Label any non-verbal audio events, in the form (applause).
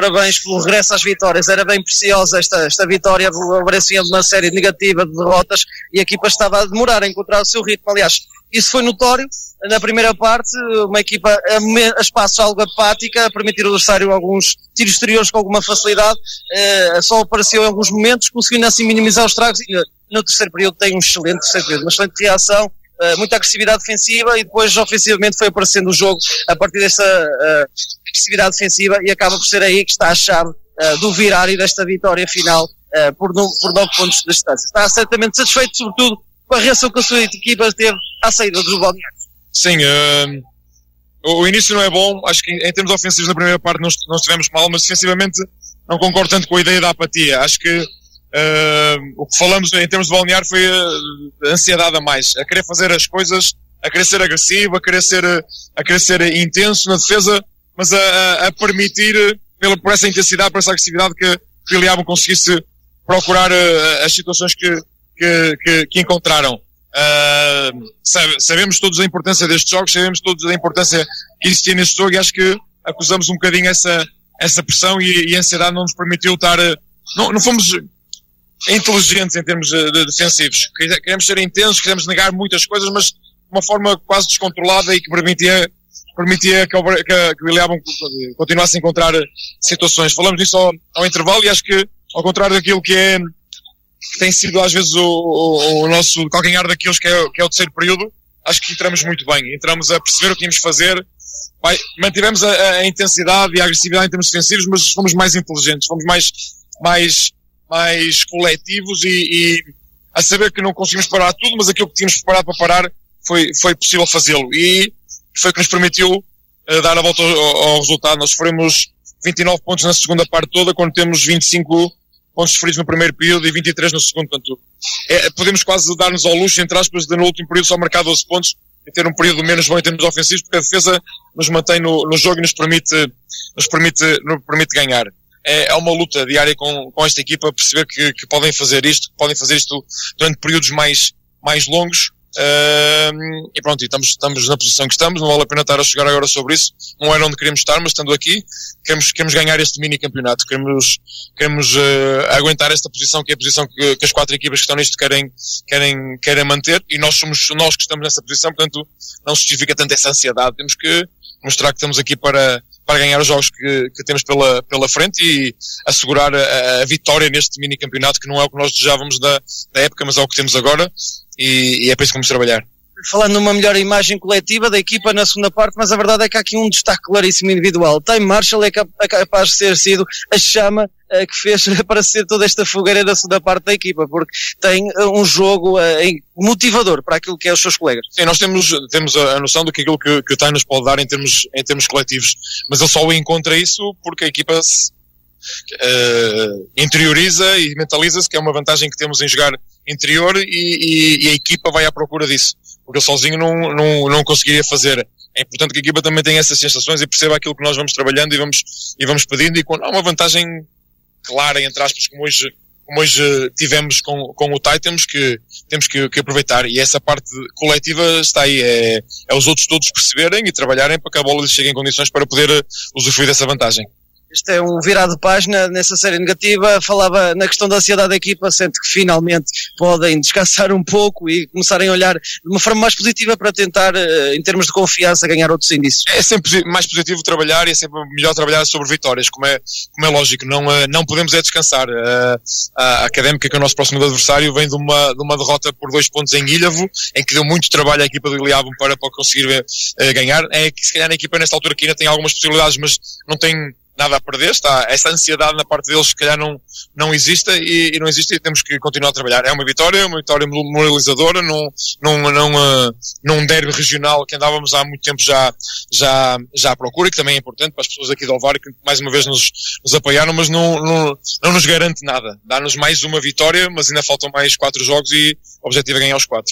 parabéns pelo regresso às vitórias. Era bem preciosa esta, esta vitória, parecia uma série negativa de derrotas e a equipa estava a demorar a encontrar o seu ritmo. Aliás, isso foi notório na primeira parte, uma equipa a, a espaço algo apática, a permitir ao adversário alguns tiros exteriores com alguma facilidade, eh, só apareceu em alguns momentos, conseguindo assim minimizar os tragos. E no terceiro período tem um excelente terceiro período, uma excelente reação, uh, muita agressividade defensiva e depois ofensivamente foi aparecendo o jogo a partir desta uh, agressividade defensiva e acaba por ser aí que está a chave uh, do virar e desta vitória final por, no, por nove pontos de distância. Está certamente satisfeito, sobretudo, com a reação que a sua equipa teve à saída dos balneários. Sim, o início não é bom, acho que em termos ofensivos na primeira parte não, não estivemos mal, mas defensivamente não concordo tanto com a ideia da apatia. Acho que Uh, o que falamos em termos de balnear foi a ansiedade a mais, a querer fazer as coisas, a querer ser agressivo, a querer ser, a querer ser intenso na defesa, mas a, a permitir, pela, por essa intensidade, por essa agressividade, que, que conseguisse procurar uh, as situações que, que, que, que encontraram. Uh, sabemos todos a importância destes jogos, sabemos todos a importância que existia neste jogo e acho que acusamos um bocadinho essa, essa pressão e, e a ansiedade não nos permitiu estar, não, não fomos inteligentes em termos de defensivos. Queremos ser intensos, queremos negar muitas coisas, mas de uma forma quase descontrolada e que permitia, permitia que, que, o William continuasse a encontrar situações. Falamos disso ao, ao, intervalo e acho que, ao contrário daquilo que é, que tem sido às vezes o, o, o nosso calcanhar daqueles que é, que é o terceiro período, acho que entramos muito bem. Entramos a perceber o que tínhamos de fazer, Vai, mantivemos a, a, intensidade e a agressividade em termos defensivos, mas fomos mais inteligentes, fomos mais, mais mais coletivos e, e, a saber que não conseguimos parar tudo, mas aquilo que tínhamos preparado para parar foi, foi possível fazê-lo. E foi o que nos permitiu uh, dar a volta ao, ao, resultado. Nós sofremos 29 pontos na segunda parte toda, quando temos 25 pontos sofridos no primeiro período e 23 no segundo. Portanto, é, podemos quase dar-nos ao luxo, entre aspas, de no último período só marcar 12 pontos e ter um período menos bom em termos ofensivos, porque a defesa nos mantém no, no jogo e nos permite, nos permite, nos permite ganhar é, é uma luta diária com, com esta equipa, perceber que, que podem fazer isto, que podem fazer isto durante períodos mais, mais longos. Uh, e pronto, estamos, estamos na posição que estamos, não vale a pena estar a chegar agora sobre isso. Não era onde queremos estar, mas estando aqui, queremos, queremos ganhar este mini campeonato, queremos, queremos uh, aguentar esta posição, que é a posição que, que, as quatro equipas que estão nisto querem, querem, querem manter, e nós somos nós que estamos nessa posição, portanto, não se justifica tanto essa ansiedade. Temos que mostrar que estamos aqui para, para ganhar os jogos que, que temos pela, pela frente e assegurar a, a, vitória neste mini campeonato que não é o que nós desejávamos da, da época, mas é o que temos agora e, e é para isso que vamos trabalhar falando numa melhor imagem coletiva da equipa na segunda parte, mas a verdade é que há aqui um destaque claríssimo individual. Time Marshall é capaz de ter sido a chama uh, que fez (laughs) aparecer toda esta fogueira na segunda parte da equipa, porque tem uh, um jogo uh, motivador para aquilo que é os seus colegas. Sim, nós temos, temos a, noção do que aquilo que, que o Time nos pode dar em termos, em termos coletivos, mas ele só encontra isso porque a equipa se, interioriza e mentaliza-se que é uma vantagem que temos em jogar interior e, e, e a equipa vai à procura disso porque eu sozinho não, não, não conseguiria fazer. É importante que a equipa também tenha essas sensações e perceba aquilo que nós vamos trabalhando e vamos, e vamos pedindo e quando há uma vantagem clara, entre aspas, como hoje, como hoje tivemos com, com o TAI, temos que, temos que, que aproveitar e essa parte coletiva está aí, é, é os outros todos perceberem e trabalharem para que a bola lhes chegue em condições para poder usufruir dessa vantagem. Este é um virado de página nessa série negativa. Falava na questão da ansiedade da equipa, sente que finalmente podem descansar um pouco e começarem a olhar de uma forma mais positiva para tentar, eh, em termos de confiança, ganhar outros índices. É sempre mais positivo trabalhar e é sempre melhor trabalhar sobre vitórias, como é, como é lógico. Não, eh, não podemos é descansar. A, a Académica, que é o nosso próximo adversário, vem de uma, de uma derrota por dois pontos em Ilhavo, em que deu muito trabalho à equipa do Iliabo para, para conseguir ganhar. É que se calhar a equipa nesta altura aqui ainda tem algumas possibilidades, mas não tem nada a perder, está, essa ansiedade na parte deles se calhar não, não existe e, e, não existe e temos que continuar a trabalhar. É uma vitória, uma vitória moralizadora num, num, num, uh, num derby regional que andávamos há muito tempo já, já, já à procura, que também é importante para as pessoas aqui do Alvar que mais uma vez nos, nos apoiaram, mas não, não, não nos garante nada. Dá-nos mais uma vitória, mas ainda faltam mais quatro jogos e o objetivo é ganhar os quatro.